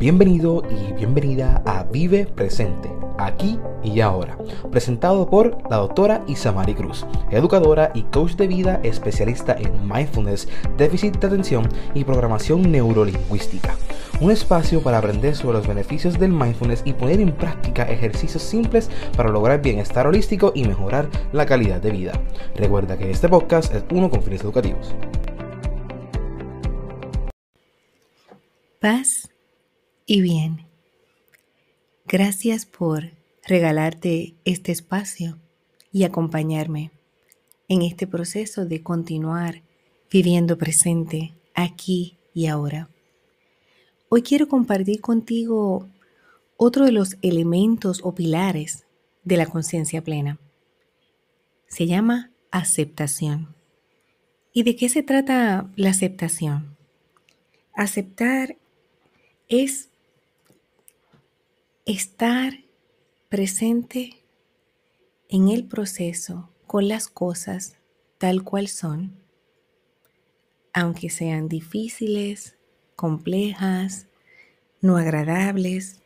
Bienvenido y bienvenida a Vive Presente, aquí y ahora, presentado por la doctora Isamari Cruz, educadora y coach de vida especialista en mindfulness, déficit de atención y programación neurolingüística. Un espacio para aprender sobre los beneficios del mindfulness y poner en práctica ejercicios simples para lograr bienestar holístico y mejorar la calidad de vida. Recuerda que este podcast es uno con fines educativos. Paz y bien. Gracias por regalarte este espacio y acompañarme en este proceso de continuar viviendo presente aquí y ahora. Hoy quiero compartir contigo otro de los elementos o pilares de la conciencia plena. Se llama aceptación. ¿Y de qué se trata la aceptación? Aceptar es estar presente en el proceso con las cosas tal cual son, aunque sean difíciles, complejas, no agradables,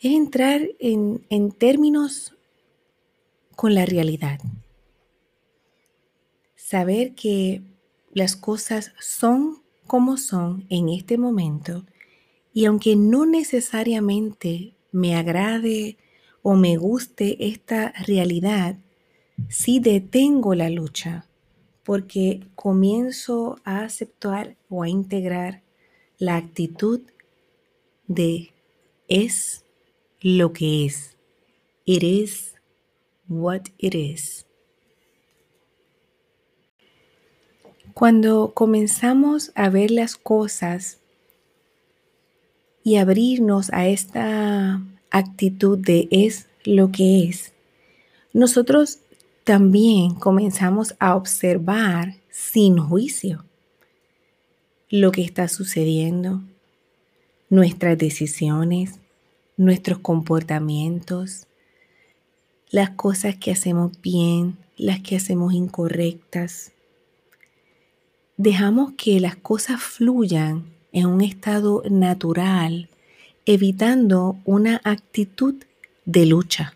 es entrar en, en términos con la realidad. Saber que las cosas son como son en este momento y aunque no necesariamente me agrade o me guste esta realidad, sí detengo la lucha porque comienzo a aceptar o a integrar la actitud de es lo que es. It is what it is. Cuando comenzamos a ver las cosas y abrirnos a esta actitud de es lo que es, nosotros también comenzamos a observar sin juicio lo que está sucediendo, nuestras decisiones, nuestros comportamientos, las cosas que hacemos bien, las que hacemos incorrectas. Dejamos que las cosas fluyan en un estado natural, evitando una actitud de lucha.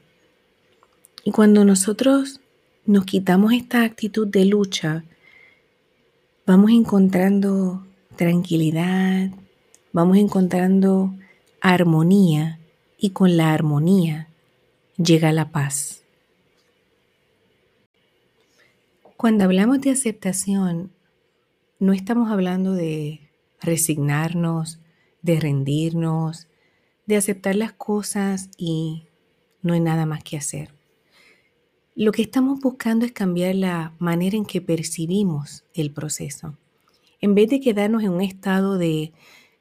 Y cuando nosotros nos quitamos esta actitud de lucha, vamos encontrando tranquilidad, vamos encontrando armonía y con la armonía llega la paz. Cuando hablamos de aceptación, no estamos hablando de resignarnos, de rendirnos, de aceptar las cosas y no hay nada más que hacer. Lo que estamos buscando es cambiar la manera en que percibimos el proceso. En vez de quedarnos en un estado de,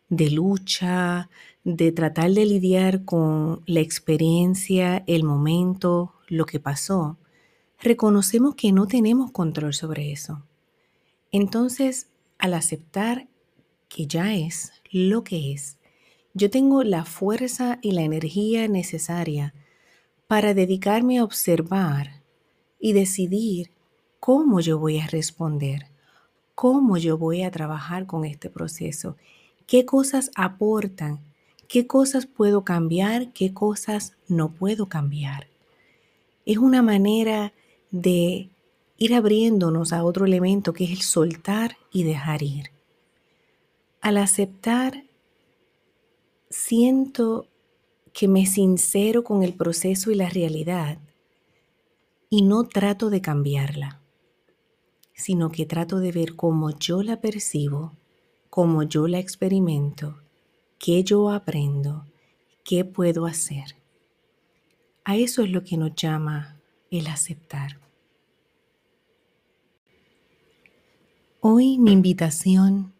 de lucha, de tratar de lidiar con la experiencia, el momento, lo que pasó, reconocemos que no tenemos control sobre eso. Entonces, al aceptar que ya es lo que es, yo tengo la fuerza y la energía necesaria para dedicarme a observar y decidir cómo yo voy a responder, cómo yo voy a trabajar con este proceso, qué cosas aportan, qué cosas puedo cambiar, qué cosas no puedo cambiar. Es una manera de ir abriéndonos a otro elemento que es el soltar y dejar ir. Al aceptar, siento que me sincero con el proceso y la realidad y no trato de cambiarla, sino que trato de ver cómo yo la percibo, cómo yo la experimento, qué yo aprendo, qué puedo hacer. A eso es lo que nos llama el aceptar. Hoy mi invitación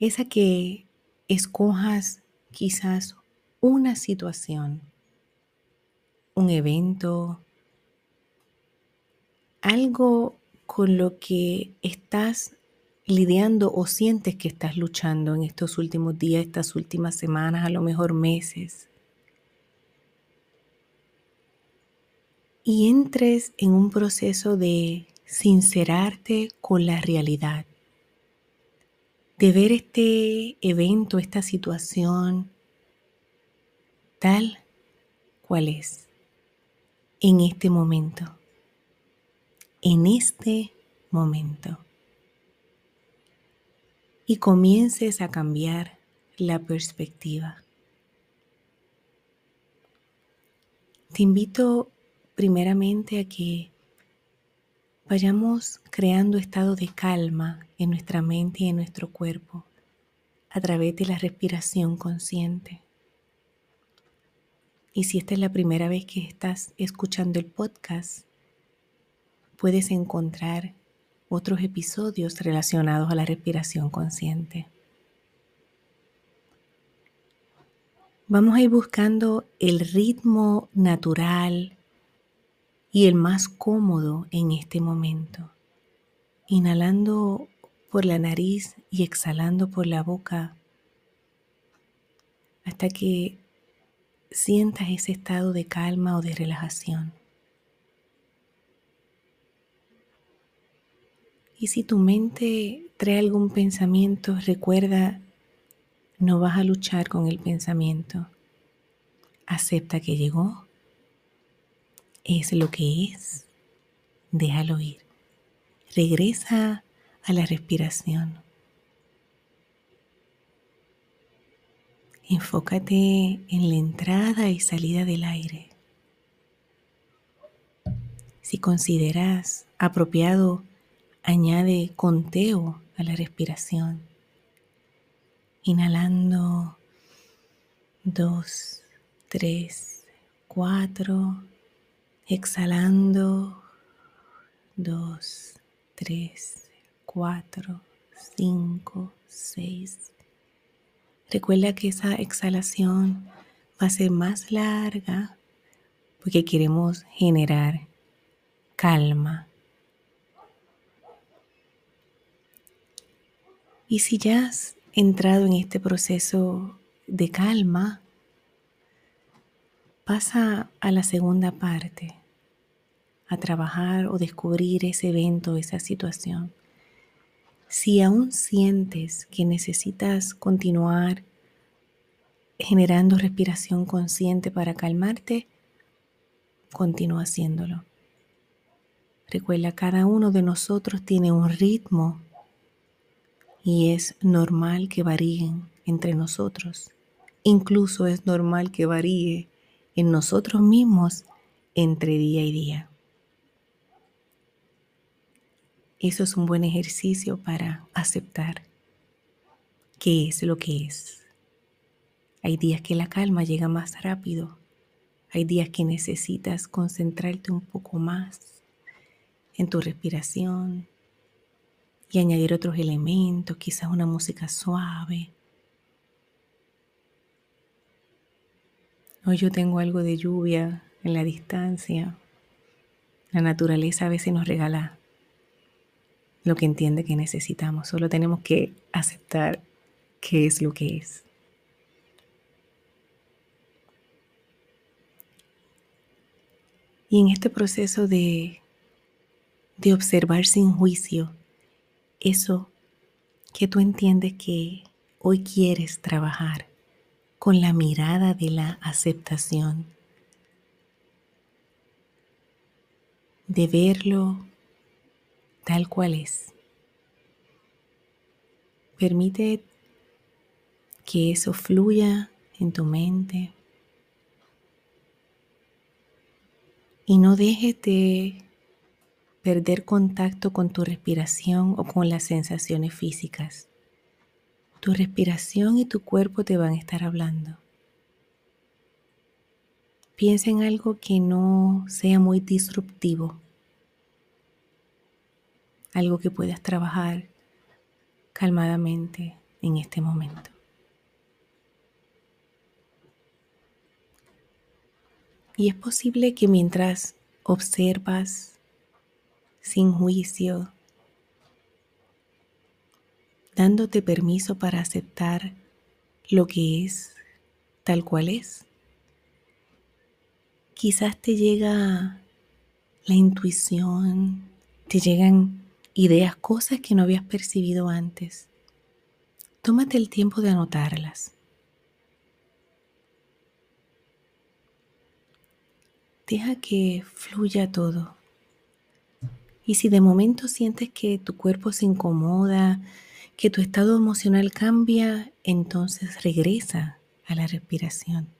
es a que escojas quizás una situación, un evento, algo con lo que estás lidiando o sientes que estás luchando en estos últimos días, estas últimas semanas, a lo mejor meses. Y entres en un proceso de sincerarte con la realidad de ver este evento, esta situación tal cual es en este momento, en este momento. Y comiences a cambiar la perspectiva. Te invito primeramente a que vayamos creando estado de calma en nuestra mente y en nuestro cuerpo a través de la respiración consciente. Y si esta es la primera vez que estás escuchando el podcast, puedes encontrar otros episodios relacionados a la respiración consciente. Vamos a ir buscando el ritmo natural y el más cómodo en este momento. Inhalando por la nariz y exhalando por la boca hasta que sientas ese estado de calma o de relajación. Y si tu mente trae algún pensamiento, recuerda no vas a luchar con el pensamiento. Acepta que llegó. Es lo que es. Déjalo ir. Regresa a la respiración. Enfócate en la entrada y salida del aire. Si consideras apropiado, añade conteo a la respiración. Inhalando dos, tres, cuatro. Exhalando dos, tres, cuatro, cinco, seis. Recuerda que esa exhalación va a ser más larga porque queremos generar calma. Y si ya has entrado en este proceso de calma, pasa a la segunda parte, a trabajar o descubrir ese evento, esa situación. Si aún sientes que necesitas continuar generando respiración consciente para calmarte, continúa haciéndolo. Recuerda, cada uno de nosotros tiene un ritmo y es normal que varíen entre nosotros. Incluso es normal que varíe en nosotros mismos entre día y día. Eso es un buen ejercicio para aceptar qué es lo que es. Hay días que la calma llega más rápido. Hay días que necesitas concentrarte un poco más en tu respiración, y añadir otros elementos, quizás una música suave. Hoy yo tengo algo de lluvia en la distancia. La naturaleza a veces nos regala lo que entiende que necesitamos. Solo tenemos que aceptar qué es lo que es. Y en este proceso de, de observar sin juicio, eso que tú entiendes que hoy quieres trabajar con la mirada de la aceptación, de verlo tal cual es. Permite que eso fluya en tu mente y no dejes de perder contacto con tu respiración o con las sensaciones físicas. Tu respiración y tu cuerpo te van a estar hablando. Piensa en algo que no sea muy disruptivo, algo que puedas trabajar calmadamente en este momento. Y es posible que mientras observas sin juicio, dándote permiso para aceptar lo que es tal cual es. Quizás te llega la intuición, te llegan ideas, cosas que no habías percibido antes. tómate el tiempo de anotarlas. Deja que fluya todo. Y si de momento sientes que tu cuerpo se incomoda, que tu estado emocional cambia, entonces regresa a la respiración.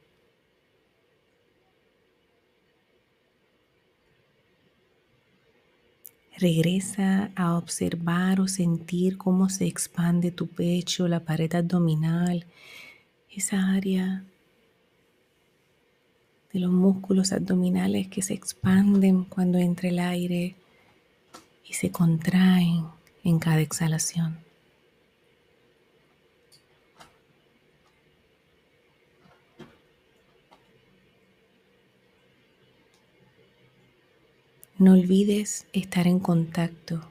Regresa a observar o sentir cómo se expande tu pecho, la pared abdominal, esa área de los músculos abdominales que se expanden cuando entra el aire y se contraen en cada exhalación. No olvides estar en contacto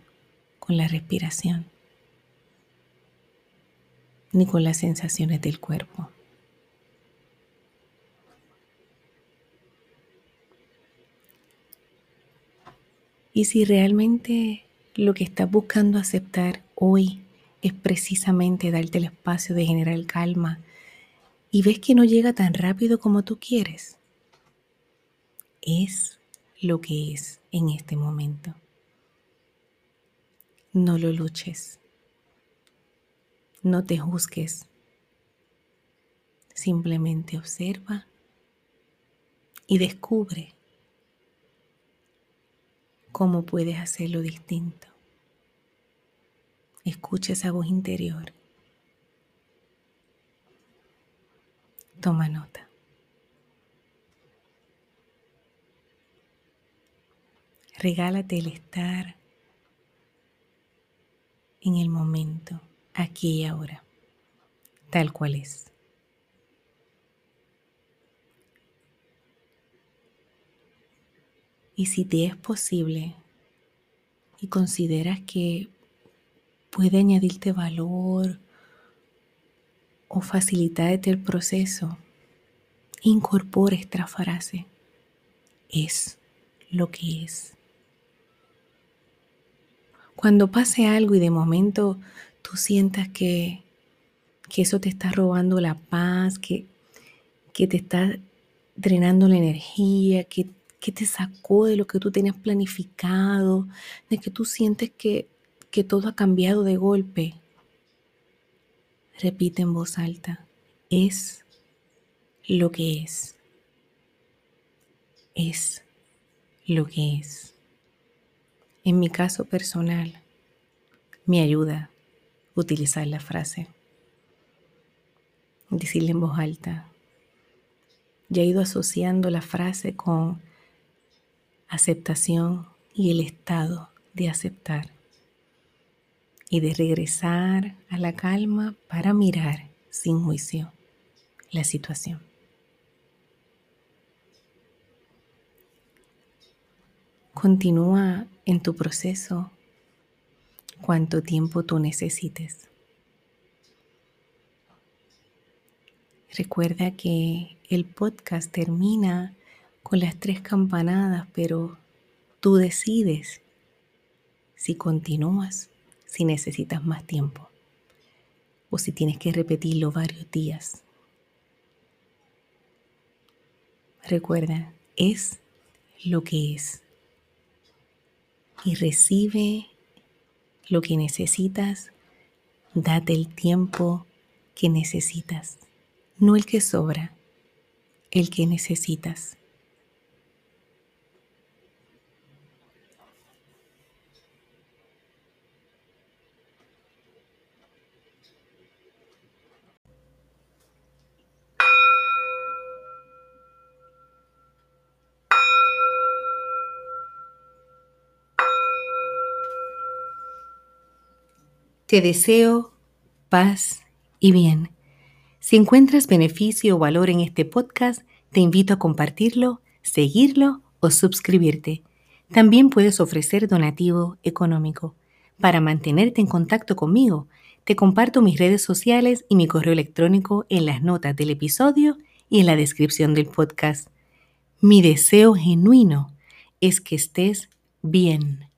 con la respiración ni con las sensaciones del cuerpo. Y si realmente lo que estás buscando aceptar hoy es precisamente darte el espacio de generar calma y ves que no llega tan rápido como tú quieres, es lo que es en este momento. No lo luches. No te juzgues. Simplemente observa y descubre cómo puedes hacerlo distinto. Escucha esa voz interior. Toma nota. Regálate el estar en el momento, aquí y ahora, tal cual es. Y si te es posible y consideras que puede añadirte valor o facilitarte el proceso, incorpora esta frase. Es lo que es. Cuando pase algo y de momento tú sientas que, que eso te está robando la paz, que, que te está drenando la energía, que, que te sacó de lo que tú tenías planificado, de que tú sientes que, que todo ha cambiado de golpe, repite en voz alta, es lo que es. Es lo que es. En mi caso personal, me ayuda utilizar la frase, decirle en voz alta. Ya he ido asociando la frase con aceptación y el estado de aceptar y de regresar a la calma para mirar sin juicio la situación. Continúa en tu proceso cuánto tiempo tú necesites. Recuerda que el podcast termina con las tres campanadas, pero tú decides si continúas, si necesitas más tiempo o si tienes que repetirlo varios días. Recuerda, es lo que es y recibe lo que necesitas, date el tiempo que necesitas, no el que sobra, el que necesitas. Te deseo paz y bien. Si encuentras beneficio o valor en este podcast, te invito a compartirlo, seguirlo o suscribirte. También puedes ofrecer donativo económico. Para mantenerte en contacto conmigo, te comparto mis redes sociales y mi correo electrónico en las notas del episodio y en la descripción del podcast. Mi deseo genuino es que estés bien.